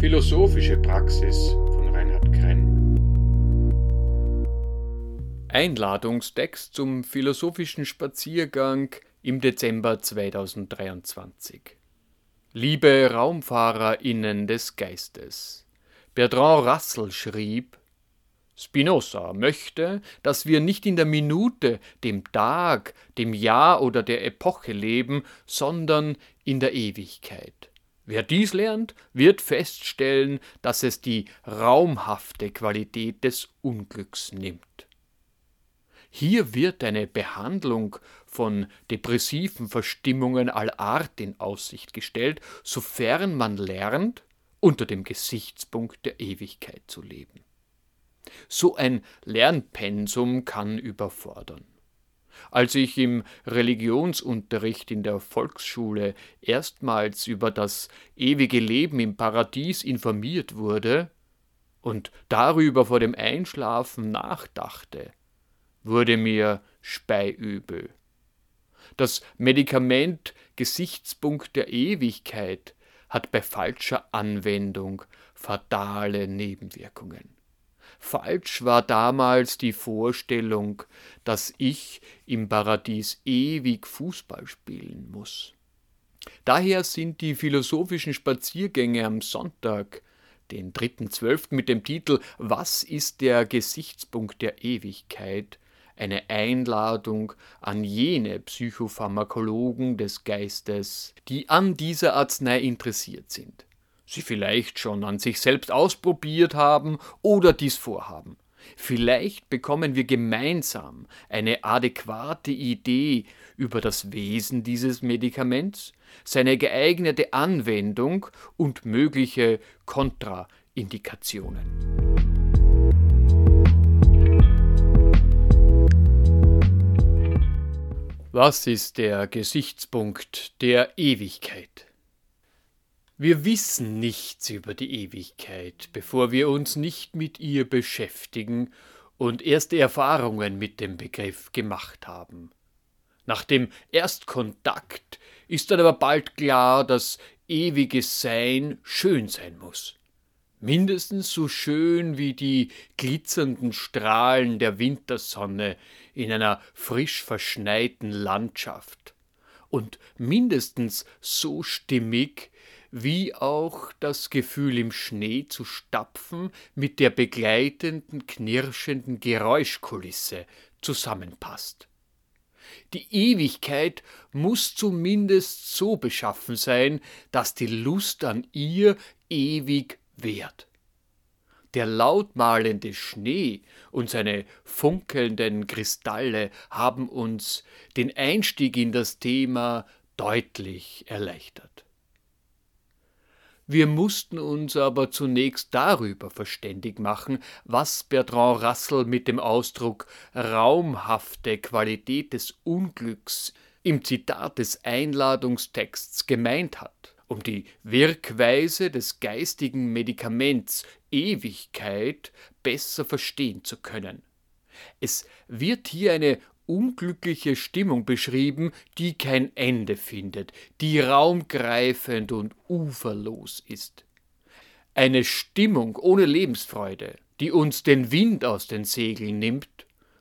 Philosophische Praxis von Reinhard Krenn. Einladungstext zum philosophischen Spaziergang im Dezember 2023. Liebe RaumfahrerInnen des Geistes. Bertrand Russell schrieb, Spinoza möchte, dass wir nicht in der Minute, dem Tag, dem Jahr oder der Epoche leben, sondern in der Ewigkeit. Wer dies lernt, wird feststellen, dass es die raumhafte Qualität des Unglücks nimmt. Hier wird eine Behandlung von depressiven Verstimmungen aller Art in Aussicht gestellt, sofern man lernt, unter dem Gesichtspunkt der Ewigkeit zu leben. So ein Lernpensum kann überfordern. Als ich im Religionsunterricht in der Volksschule erstmals über das ewige Leben im Paradies informiert wurde und darüber vor dem Einschlafen nachdachte, wurde mir speiübel. Das Medikament Gesichtspunkt der Ewigkeit hat bei falscher Anwendung fatale Nebenwirkungen. Falsch war damals die Vorstellung, dass ich im Paradies ewig Fußball spielen muss. Daher sind die philosophischen Spaziergänge am Sonntag, den 3.12. mit dem Titel Was ist der Gesichtspunkt der Ewigkeit? eine Einladung an jene Psychopharmakologen des Geistes, die an dieser Arznei interessiert sind sie vielleicht schon an sich selbst ausprobiert haben oder dies vorhaben. Vielleicht bekommen wir gemeinsam eine adäquate Idee über das Wesen dieses Medikaments, seine geeignete Anwendung und mögliche Kontraindikationen. Was ist der Gesichtspunkt der Ewigkeit? Wir wissen nichts über die Ewigkeit, bevor wir uns nicht mit ihr beschäftigen und erste Erfahrungen mit dem Begriff gemacht haben. Nach dem Erstkontakt ist dann aber bald klar, dass ewiges Sein schön sein muss. Mindestens so schön wie die glitzernden Strahlen der Wintersonne in einer frisch verschneiten Landschaft. Und mindestens so stimmig wie auch das Gefühl im Schnee zu stapfen mit der begleitenden knirschenden Geräuschkulisse zusammenpasst. Die Ewigkeit muss zumindest so beschaffen sein, dass die Lust an ihr ewig währt. Der lautmalende Schnee und seine funkelnden Kristalle haben uns den Einstieg in das Thema deutlich erleichtert. Wir mussten uns aber zunächst darüber verständig machen, was Bertrand Russell mit dem Ausdruck raumhafte Qualität des Unglücks im Zitat des Einladungstexts gemeint hat, um die Wirkweise des geistigen Medikaments Ewigkeit besser verstehen zu können. Es wird hier eine unglückliche Stimmung beschrieben, die kein Ende findet, die raumgreifend und uferlos ist. Eine Stimmung ohne Lebensfreude, die uns den Wind aus den Segeln nimmt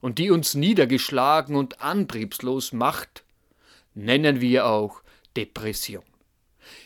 und die uns niedergeschlagen und antriebslos macht, nennen wir auch Depression.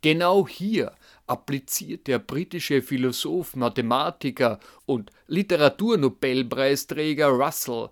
Genau hier appliziert der britische Philosoph, Mathematiker und Literaturnobelpreisträger Russell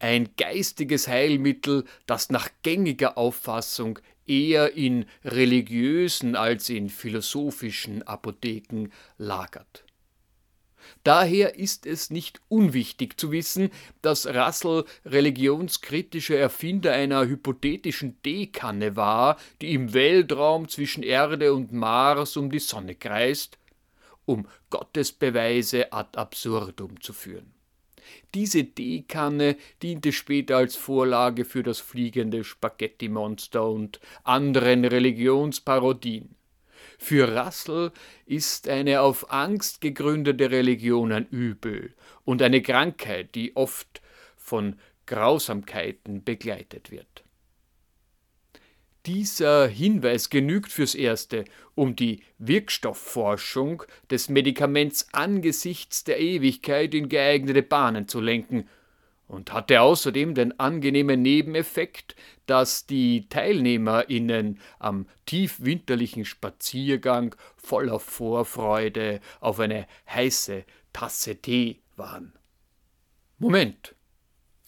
ein geistiges Heilmittel, das nach gängiger Auffassung eher in religiösen als in philosophischen Apotheken lagert. Daher ist es nicht unwichtig zu wissen, dass Russell religionskritischer Erfinder einer hypothetischen Teekanne war, die im Weltraum zwischen Erde und Mars um die Sonne kreist, um Gottesbeweise ad absurdum zu führen. Diese Teekanne diente später als Vorlage für das fliegende Spaghetti-Monster und anderen Religionsparodien. Für Russell ist eine auf Angst gegründete Religion ein Übel und eine Krankheit, die oft von Grausamkeiten begleitet wird. Dieser Hinweis genügt fürs Erste, um die Wirkstoffforschung des Medikaments angesichts der Ewigkeit in geeignete Bahnen zu lenken und hatte außerdem den angenehmen Nebeneffekt, dass die TeilnehmerInnen am tiefwinterlichen Spaziergang voller Vorfreude auf eine heiße Tasse Tee waren. Moment!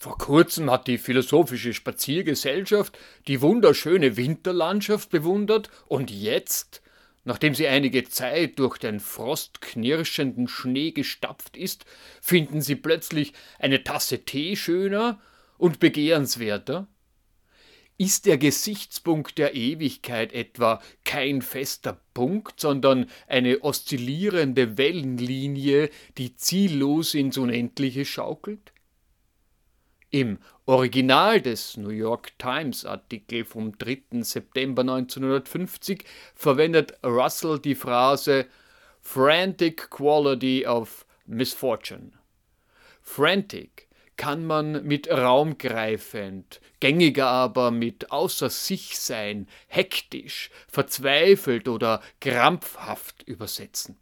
Vor kurzem hat die philosophische Spaziergesellschaft die wunderschöne Winterlandschaft bewundert und jetzt, nachdem sie einige Zeit durch den frostknirschenden Schnee gestapft ist, finden sie plötzlich eine Tasse Tee schöner und begehrenswerter? Ist der Gesichtspunkt der Ewigkeit etwa kein fester Punkt, sondern eine oszillierende Wellenlinie, die ziellos ins Unendliche schaukelt? Im Original des New York Times Artikel vom 3. September 1950 verwendet Russell die Phrase Frantic Quality of Misfortune. Frantic kann man mit raumgreifend, gängiger aber mit außer sich sein, hektisch, verzweifelt oder krampfhaft übersetzen.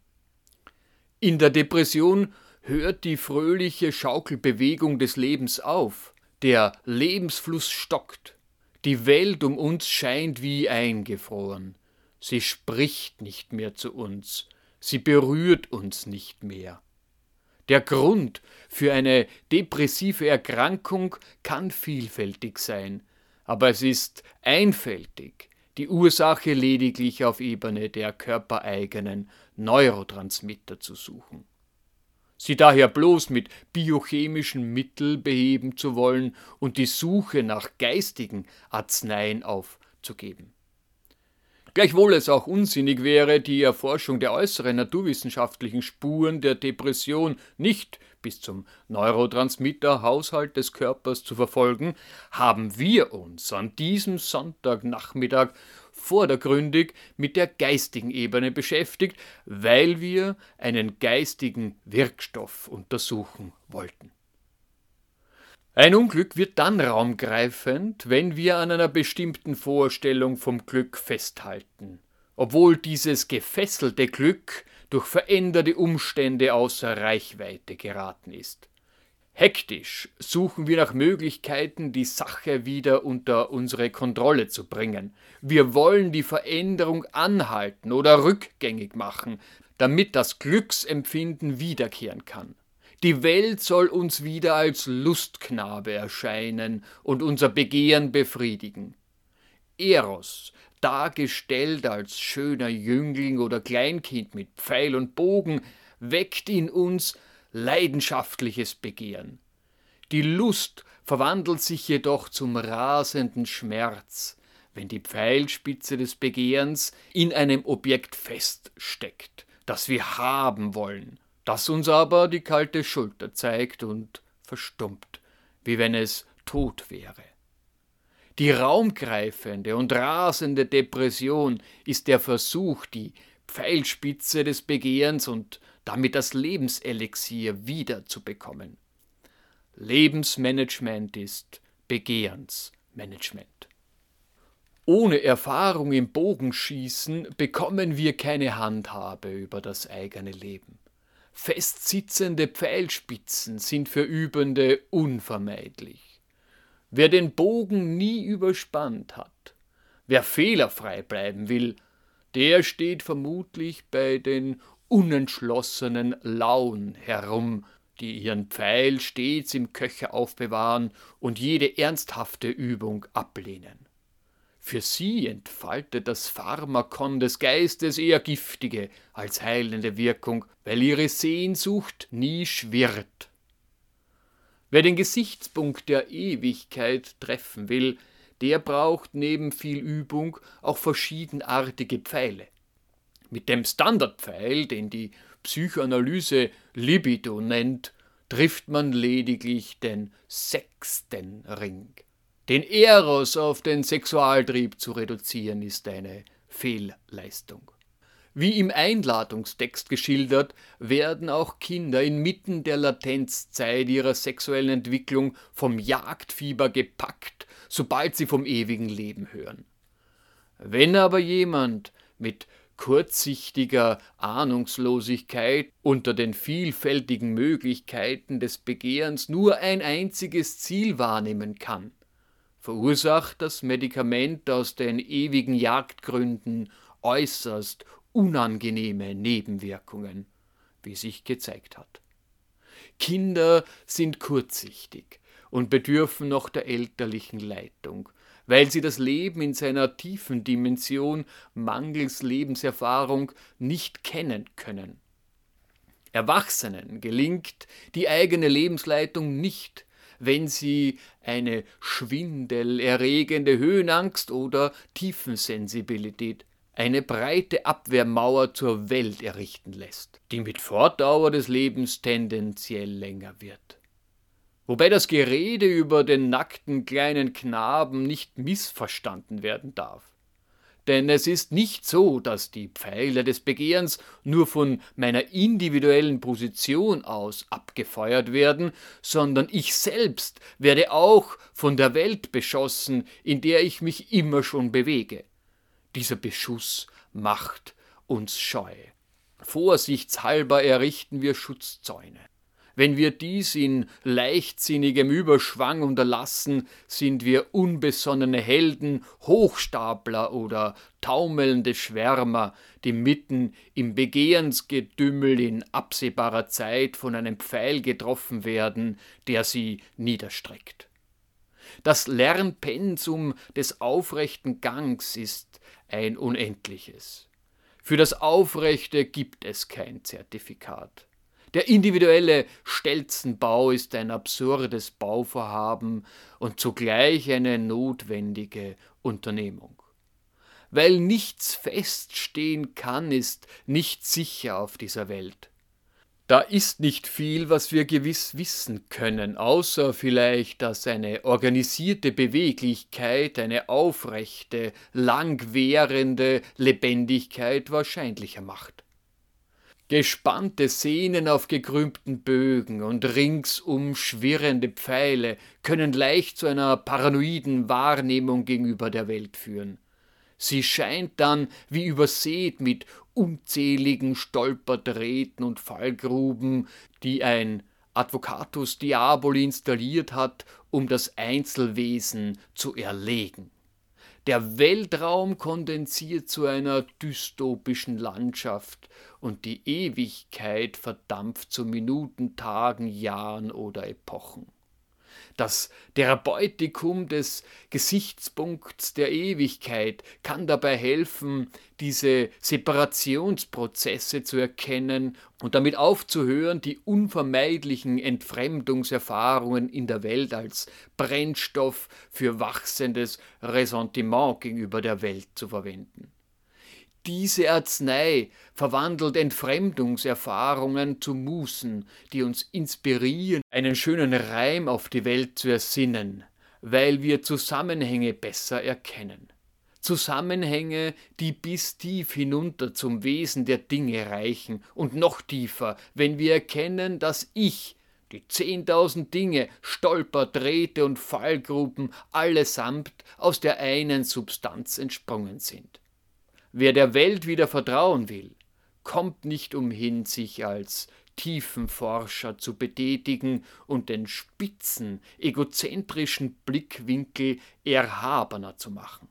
In der Depression hört die fröhliche Schaukelbewegung des Lebens auf, der Lebensfluss stockt, die Welt um uns scheint wie eingefroren, sie spricht nicht mehr zu uns, sie berührt uns nicht mehr. Der Grund für eine depressive Erkrankung kann vielfältig sein, aber es ist einfältig, die Ursache lediglich auf Ebene der körpereigenen Neurotransmitter zu suchen sie daher bloß mit biochemischen Mitteln beheben zu wollen und die Suche nach geistigen Arzneien aufzugeben. Gleichwohl es auch unsinnig wäre, die Erforschung der äußeren naturwissenschaftlichen Spuren der Depression nicht bis zum Neurotransmitterhaushalt des Körpers zu verfolgen, haben wir uns an diesem Sonntagnachmittag vordergründig mit der geistigen Ebene beschäftigt, weil wir einen geistigen Wirkstoff untersuchen wollten. Ein Unglück wird dann raumgreifend, wenn wir an einer bestimmten Vorstellung vom Glück festhalten, obwohl dieses gefesselte Glück durch veränderte Umstände außer Reichweite geraten ist. Hektisch suchen wir nach Möglichkeiten, die Sache wieder unter unsere Kontrolle zu bringen. Wir wollen die Veränderung anhalten oder rückgängig machen, damit das Glücksempfinden wiederkehren kann. Die Welt soll uns wieder als Lustknabe erscheinen und unser Begehren befriedigen. Eros, dargestellt als schöner Jüngling oder Kleinkind mit Pfeil und Bogen, weckt in uns leidenschaftliches Begehren. Die Lust verwandelt sich jedoch zum rasenden Schmerz, wenn die Pfeilspitze des Begehrens in einem Objekt feststeckt, das wir haben wollen, das uns aber die kalte Schulter zeigt und verstummt, wie wenn es tot wäre. Die raumgreifende und rasende Depression ist der Versuch, die Pfeilspitze des Begehrens und damit das Lebenselixier wiederzubekommen. Lebensmanagement ist Begehrensmanagement. Ohne Erfahrung im Bogenschießen bekommen wir keine Handhabe über das eigene Leben. Festsitzende Pfeilspitzen sind für Übende unvermeidlich. Wer den Bogen nie überspannt hat, wer fehlerfrei bleiben will, der steht vermutlich bei den unentschlossenen Lauen herum, die ihren Pfeil stets im Köcher aufbewahren und jede ernsthafte Übung ablehnen. Für sie entfaltet das Pharmakon des Geistes eher giftige als heilende Wirkung, weil ihre Sehnsucht nie schwirrt. Wer den Gesichtspunkt der Ewigkeit treffen will, der braucht neben viel Übung auch verschiedenartige Pfeile. Mit dem Standardpfeil, den die Psychoanalyse Libido nennt, trifft man lediglich den sechsten Ring. Den Eros auf den Sexualtrieb zu reduzieren, ist eine Fehlleistung. Wie im Einladungstext geschildert, werden auch Kinder inmitten der Latenzzeit ihrer sexuellen Entwicklung vom Jagdfieber gepackt, sobald sie vom ewigen Leben hören. Wenn aber jemand mit kurzsichtiger Ahnungslosigkeit unter den vielfältigen Möglichkeiten des Begehrens nur ein einziges Ziel wahrnehmen kann, verursacht das Medikament aus den ewigen Jagdgründen äußerst unangenehme Nebenwirkungen, wie sich gezeigt hat. Kinder sind kurzsichtig und bedürfen noch der elterlichen Leitung, weil sie das Leben in seiner tiefen Dimension mangels Lebenserfahrung nicht kennen können. Erwachsenen gelingt die eigene Lebensleitung nicht, wenn sie eine schwindelerregende Höhenangst oder Tiefensensibilität eine breite Abwehrmauer zur Welt errichten lässt, die mit Fortdauer des Lebens tendenziell länger wird. Wobei das Gerede über den nackten kleinen Knaben nicht missverstanden werden darf. Denn es ist nicht so, dass die Pfeile des Begehrens nur von meiner individuellen Position aus abgefeuert werden, sondern ich selbst werde auch von der Welt beschossen, in der ich mich immer schon bewege. Dieser Beschuss macht uns scheu. Vorsichtshalber errichten wir Schutzzäune. Wenn wir dies in leichtsinnigem Überschwang unterlassen, sind wir unbesonnene Helden, Hochstapler oder taumelnde Schwärmer, die mitten im Begehrensgedümmel in absehbarer Zeit von einem Pfeil getroffen werden, der sie niederstreckt. Das Lernpensum des aufrechten Gangs ist ein unendliches. Für das Aufrechte gibt es kein Zertifikat. Der individuelle Stelzenbau ist ein absurdes Bauvorhaben und zugleich eine notwendige Unternehmung. Weil nichts feststehen kann, ist nichts sicher auf dieser Welt. Da ist nicht viel, was wir gewiss wissen können, außer vielleicht, dass eine organisierte Beweglichkeit, eine aufrechte, langwährende Lebendigkeit wahrscheinlicher macht. Gespannte Sehnen auf gekrümmten Bögen und ringsum schwirrende Pfeile können leicht zu einer paranoiden Wahrnehmung gegenüber der Welt führen. Sie scheint dann wie übersät mit unzähligen Stolperdrähten und Fallgruben, die ein Advocatus Diaboli installiert hat, um das Einzelwesen zu erlegen. Der Weltraum kondensiert zu einer dystopischen Landschaft und die Ewigkeit verdampft zu Minuten, Tagen, Jahren oder Epochen. Das Therapeutikum des Gesichtspunkts der Ewigkeit kann dabei helfen, diese Separationsprozesse zu erkennen und damit aufzuhören, die unvermeidlichen Entfremdungserfahrungen in der Welt als Brennstoff für wachsendes Ressentiment gegenüber der Welt zu verwenden. Diese Arznei verwandelt Entfremdungserfahrungen zu Musen, die uns inspirieren, einen schönen Reim auf die Welt zu ersinnen, weil wir Zusammenhänge besser erkennen. Zusammenhänge, die bis tief hinunter zum Wesen der Dinge reichen und noch tiefer, wenn wir erkennen, dass ich, die zehntausend Dinge, Stolper, Drähte und Fallgruben allesamt aus der einen Substanz entsprungen sind. Wer der Welt wieder vertrauen will, kommt nicht umhin, sich als Tiefenforscher zu betätigen und den spitzen, egozentrischen Blickwinkel erhabener zu machen.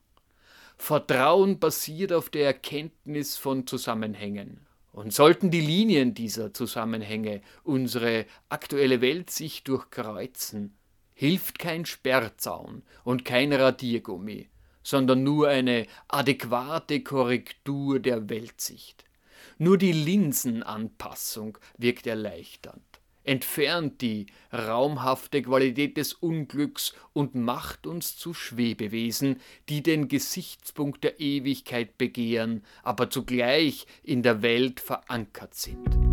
Vertrauen basiert auf der Erkenntnis von Zusammenhängen. Und sollten die Linien dieser Zusammenhänge unsere aktuelle Weltsicht durchkreuzen, hilft kein Sperrzaun und kein Radiergummi, sondern nur eine adäquate Korrektur der Weltsicht. Nur die Linsenanpassung wirkt erleichternd, entfernt die raumhafte Qualität des Unglücks und macht uns zu Schwebewesen, die den Gesichtspunkt der Ewigkeit begehren, aber zugleich in der Welt verankert sind.